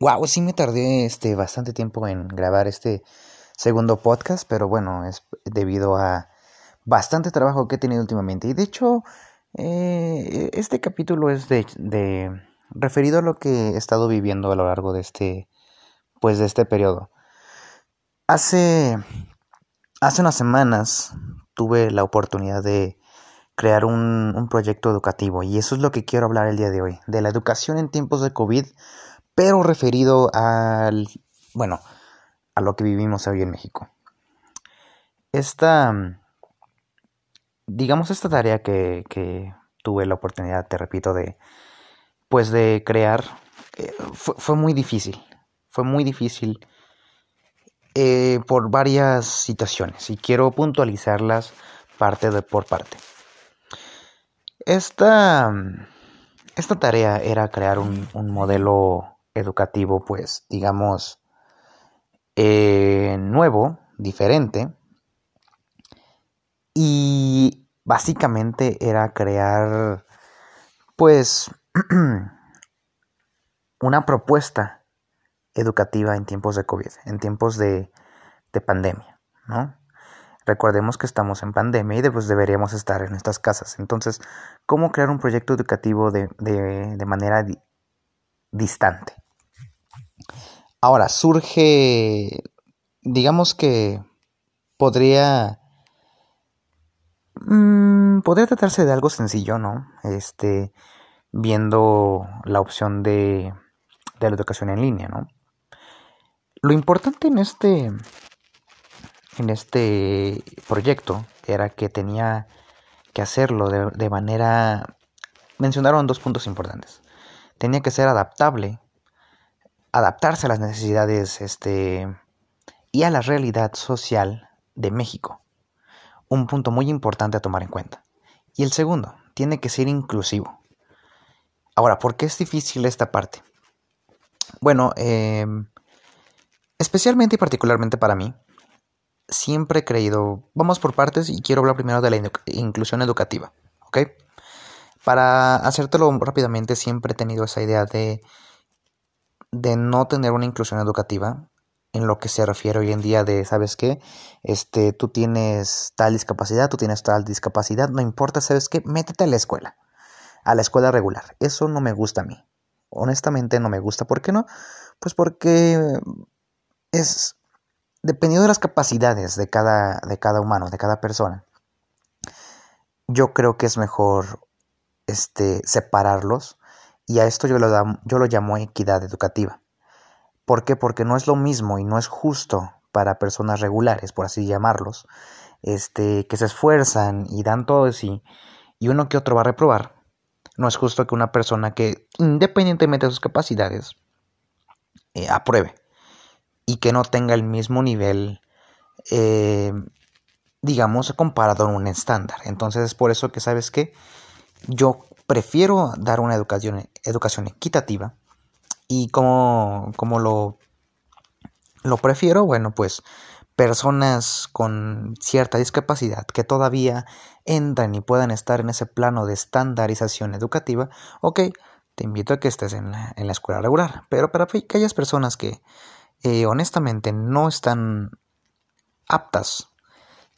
Wow, sí me tardé este bastante tiempo en grabar este segundo podcast, pero bueno, es debido a bastante trabajo que he tenido últimamente. Y de hecho, eh, este capítulo es de, de, referido a lo que he estado viviendo a lo largo de este, pues de este periodo. Hace, hace unas semanas tuve la oportunidad de crear un, un proyecto educativo y eso es lo que quiero hablar el día de hoy, de la educación en tiempos de COVID pero referido al, bueno, a lo que vivimos hoy en México. Esta, digamos, esta tarea que, que tuve la oportunidad, te repito, de, pues de crear, eh, fue, muy difícil, fue muy difícil eh, por varias situaciones y quiero puntualizarlas parte por parte. Esta, esta tarea era crear un, un modelo educativo, pues, digamos, eh, nuevo, diferente. Y básicamente era crear, pues, una propuesta educativa en tiempos de COVID, en tiempos de, de pandemia, ¿no? Recordemos que estamos en pandemia y pues deberíamos estar en nuestras casas. Entonces, ¿cómo crear un proyecto educativo de, de, de manera di distante? Ahora, surge, digamos que podría, mmm, podría tratarse de algo sencillo, ¿no? Este, viendo la opción de, de la educación en línea, ¿no? Lo importante en este, en este proyecto era que tenía que hacerlo de, de manera, mencionaron dos puntos importantes. Tenía que ser adaptable adaptarse a las necesidades este, y a la realidad social de México. Un punto muy importante a tomar en cuenta. Y el segundo, tiene que ser inclusivo. Ahora, ¿por qué es difícil esta parte? Bueno, eh, especialmente y particularmente para mí, siempre he creído, vamos por partes y quiero hablar primero de la inclusión educativa, ¿ok? Para hacértelo rápidamente, siempre he tenido esa idea de de no tener una inclusión educativa en lo que se refiere hoy en día de, ¿sabes qué? Este, tú tienes tal discapacidad, tú tienes tal discapacidad, no importa, ¿sabes qué? Métete a la escuela, a la escuela regular. Eso no me gusta a mí. Honestamente no me gusta. ¿Por qué no? Pues porque es dependiendo de las capacidades de cada, de cada humano, de cada persona. Yo creo que es mejor este, separarlos y a esto yo lo, yo lo llamo equidad educativa. ¿Por qué? Porque no es lo mismo y no es justo para personas regulares, por así llamarlos, este, que se esfuerzan y dan todo de sí, y uno que otro va a reprobar. No es justo que una persona que, independientemente de sus capacidades, eh, apruebe y que no tenga el mismo nivel, eh, digamos, comparado a un estándar. Entonces es por eso que, ¿sabes qué? Yo prefiero dar una educación, educación equitativa y como, lo, lo prefiero, bueno, pues personas con cierta discapacidad que todavía entran y puedan estar en ese plano de estandarización educativa, ok, te invito a que estés en la, en la escuela regular. Pero para aquellas personas que eh, honestamente no están aptas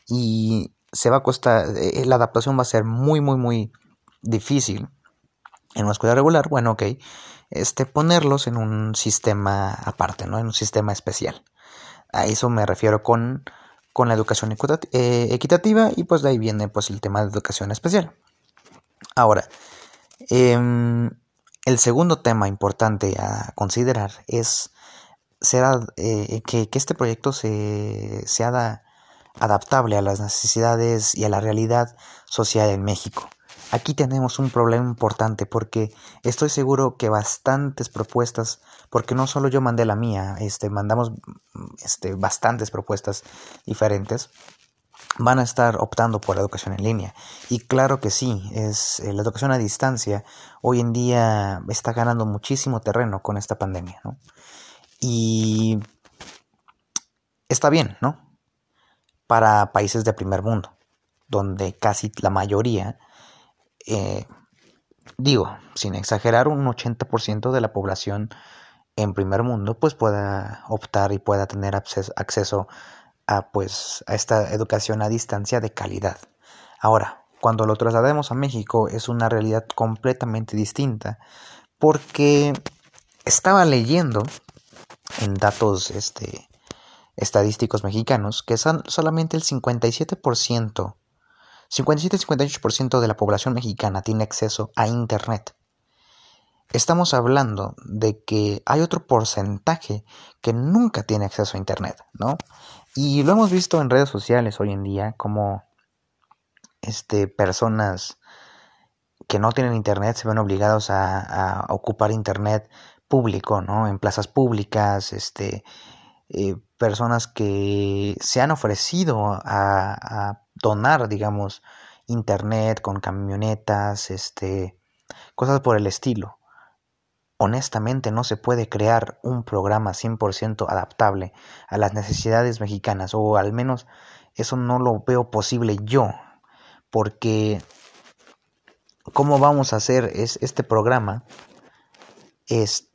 y se va a costar, eh, la adaptación va a ser muy, muy, muy difícil en una escuela regular, bueno, ok, este, ponerlos en un sistema aparte, ¿no? En un sistema especial. A eso me refiero con, con la educación eh, equitativa y pues de ahí viene pues el tema de educación especial. Ahora, eh, el segundo tema importante a considerar es será, eh, que, que, este proyecto se, sea adaptable a las necesidades y a la realidad social en México. Aquí tenemos un problema importante porque estoy seguro que bastantes propuestas, porque no solo yo mandé la mía, este, mandamos este, bastantes propuestas diferentes, van a estar optando por la educación en línea. Y claro que sí, es eh, la educación a distancia hoy en día está ganando muchísimo terreno con esta pandemia, ¿no? Y está bien, ¿no? Para países de primer mundo, donde casi la mayoría eh, digo, sin exagerar, un 80% de la población en primer mundo pues pueda optar y pueda tener acceso a pues a esta educación a distancia de calidad. Ahora, cuando lo traslademos a México es una realidad completamente distinta porque estaba leyendo en datos este, estadísticos mexicanos que son solamente el 57%, 57-58% de la población mexicana tiene acceso a Internet. Estamos hablando de que hay otro porcentaje que nunca tiene acceso a Internet, ¿no? Y lo hemos visto en redes sociales hoy en día como este, personas que no tienen internet se ven obligados a, ocupar internet público, ¿no? En plazas públicas, este, eh, personas que se han ofrecido a, donar, digamos, internet con camionetas, este, cosas por el estilo. Honestamente no se puede crear un programa 100% adaptable a las necesidades mexicanas, o al menos eso no lo veo posible yo porque cómo vamos a hacer es, este programa es,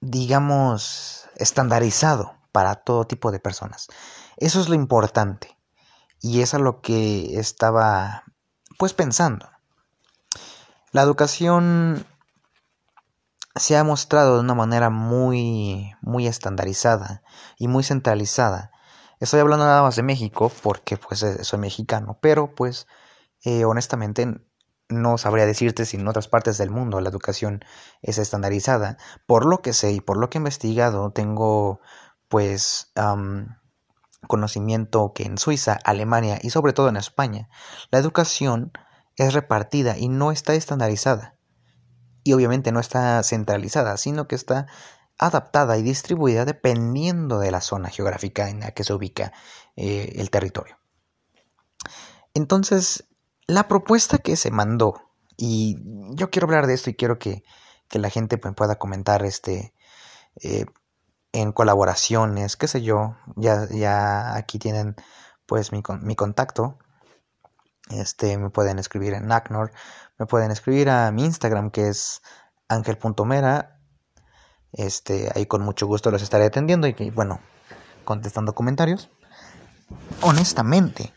digamos, estandarizado para todo tipo de personas. Eso es lo importante y es a lo que estaba pues pensando. La educación se ha mostrado de una manera muy muy estandarizada y muy centralizada Estoy hablando nada más de México porque pues eh, soy mexicano, pero pues eh, honestamente no sabría decirte si en otras partes del mundo la educación es estandarizada. Por lo que sé y por lo que he investigado, tengo pues conocimiento que en Suiza, Alemania y sobre todo en España, la educación es repartida y no está estandarizada. Y obviamente no está centralizada, sino que está adaptada y distribuida dependiendo de la zona geográfica en la que se ubica eh, el territorio. Entonces, la propuesta que se mandó, y yo quiero hablar de esto y quiero que, la gente pueda comentar este, eh, en colaboraciones, qué sé yo, ya, ya aquí tienen pues mi, mi contacto, este, me pueden escribir en ACNOR, me pueden escribir a mi Instagram que es angel.mera este, ahí con mucho gusto los estaré atendiendo y, bueno, contestando comentarios. Honestamente,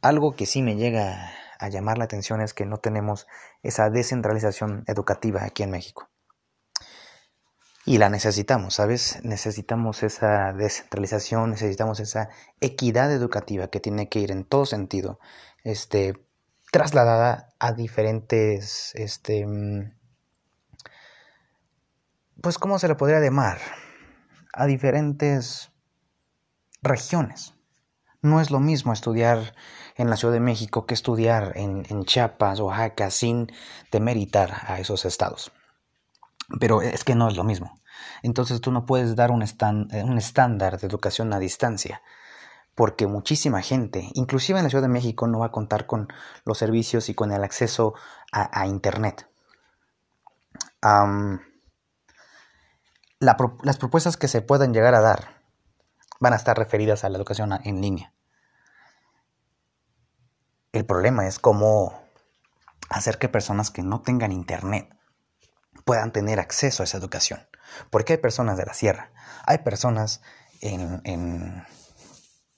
algo que sí me llega a llamar la atención es que no tenemos esa descentralización educativa aquí en México. Y la necesitamos, ¿sabes? Necesitamos esa descentralización, necesitamos esa equidad educativa que tiene que ir en todo sentido, este, trasladada a diferentes, este, mm, pues, ¿cómo se le podría llamar? A diferentes regiones. No es lo mismo estudiar en la Ciudad de México que estudiar en, Chiapas, Oaxaca, sin demeritar a esos estados. Pero es que no es lo mismo. Entonces tú no puedes dar un, un estándar de educación a distancia, porque muchísima gente, inclusive en la Ciudad de México, no va a contar con los servicios y con el acceso a, Internet las propuestas que se puedan llegar a dar van a estar referidas a la educación en línea. El problema es cómo hacer que personas que no tengan internet puedan tener acceso a esa educación. Porque hay personas de la sierra, hay personas en,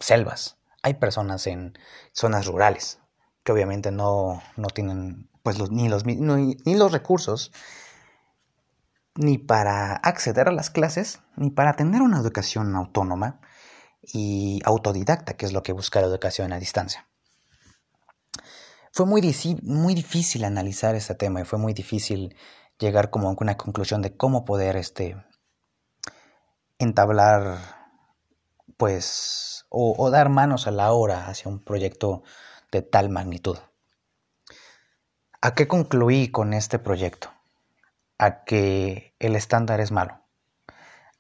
selvas, hay personas en zonas rurales que obviamente no, tienen pues ni, los, ni los recursos ni para acceder a las clases, ni para tener una educación autónoma y autodidacta, que es lo que busca la educación a distancia. Fue muy, muy difícil analizar este tema y fue muy difícil llegar como a una conclusión de cómo poder este, entablar, pues, o, dar manos a la obra hacia un proyecto de tal magnitud. ¿A qué concluí con este proyecto? a que el estándar es malo,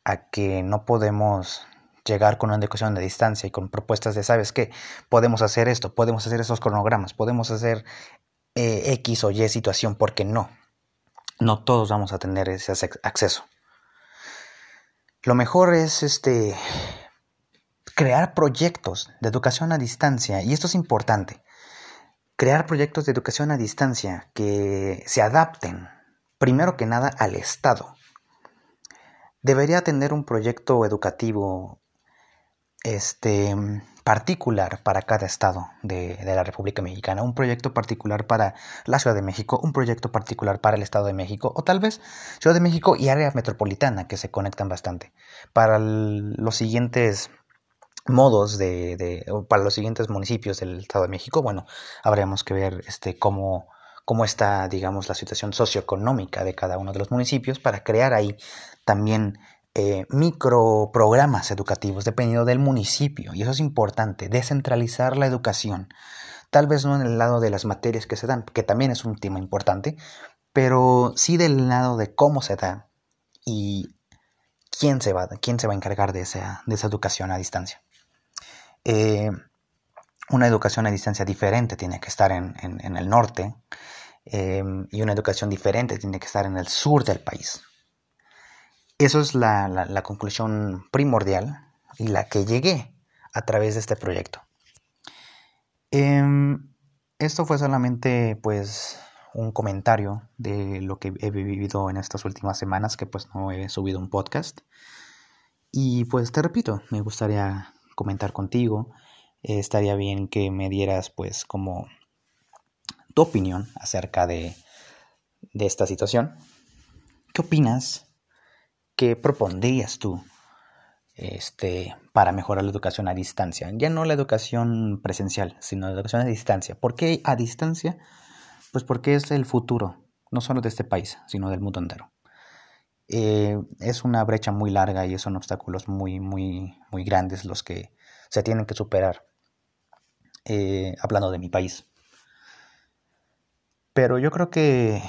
a que no podemos llegar con una educación de distancia y con propuestas de, ¿sabes qué? Podemos hacer esto, podemos hacer esos cronogramas, podemos hacer eh, X o Y situación, porque no. No todos vamos a tener ese acceso. Lo mejor es este crear proyectos de educación a distancia, y esto es importante. Crear proyectos de educación a distancia que se adapten primero que nada al Estado. debería tener un proyecto educativo este, particular para cada estado de, la República Mexicana, un proyecto particular para la Ciudad de México, un proyecto particular para el Estado de México, o tal vez Ciudad de México y área metropolitana que se conectan bastante. Para los siguientes modos de, de, para los siguientes municipios del Estado de México, bueno, habríamos que ver este cómo cómo está, digamos, la situación socioeconómica de cada uno de los municipios para crear ahí también eh, microprogramas educativos dependiendo del municipio. Y eso es importante, descentralizar la educación. Tal vez no en el lado de las materias que se dan, que también es un tema importante, pero sí del lado de cómo se da y quién se va, quién se va a encargar de esa, de esa educación a distancia. Eh, una educación a distancia diferente tiene que estar en, en, el norte eh, y una educación diferente tiene que estar en el sur del país. Eso es la, la, conclusión primordial y la que llegué a través de este proyecto. Em, esto fue solamente pues un comentario de lo que he vivido en estas últimas semanas que pues no he subido un podcast. Y pues te repito, me gustaría comentar contigo. estaría bien que me dieras pues como tu opinión acerca de, de esta situación. ¿Qué opinas? ¿Qué propondrías tú este, para mejorar la educación a distancia? Ya no la educación presencial, sino la educación a distancia. ¿Por qué a distancia? Pues porque es el futuro, no solo de este país, sino del mundo entero. Eh, es una brecha muy larga y son obstáculos muy, muy, muy grandes los que se tienen que superar, eh, hablando de mi país. Pero yo creo que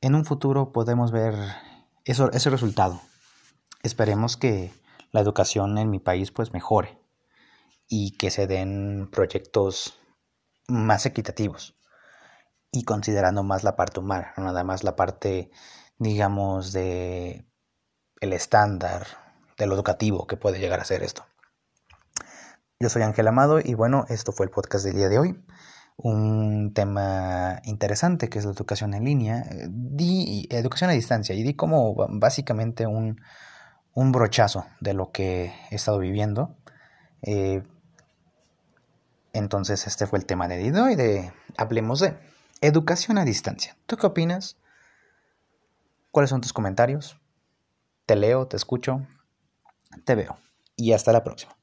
en un futuro podemos ver eso, ese resultado. Esperemos que la educación en mi país pues mejore y que se den proyectos más equitativos y considerando más la parte humana, nada más la parte, digamos, de el estándar de lo educativo que puede llegar a ser esto. Yo soy Ángel Amado y bueno, esto fue el podcast del día de hoy un tema interesante que es la educación en línea, di educación a distancia y di como básicamente un, un brochazo de lo que he estado viviendo. Eh, entonces este fue el tema de hoy de hablemos de educación a distancia. ¿Tú qué opinas? ¿Cuáles son tus comentarios? Te leo, te escucho, te veo y hasta la próxima.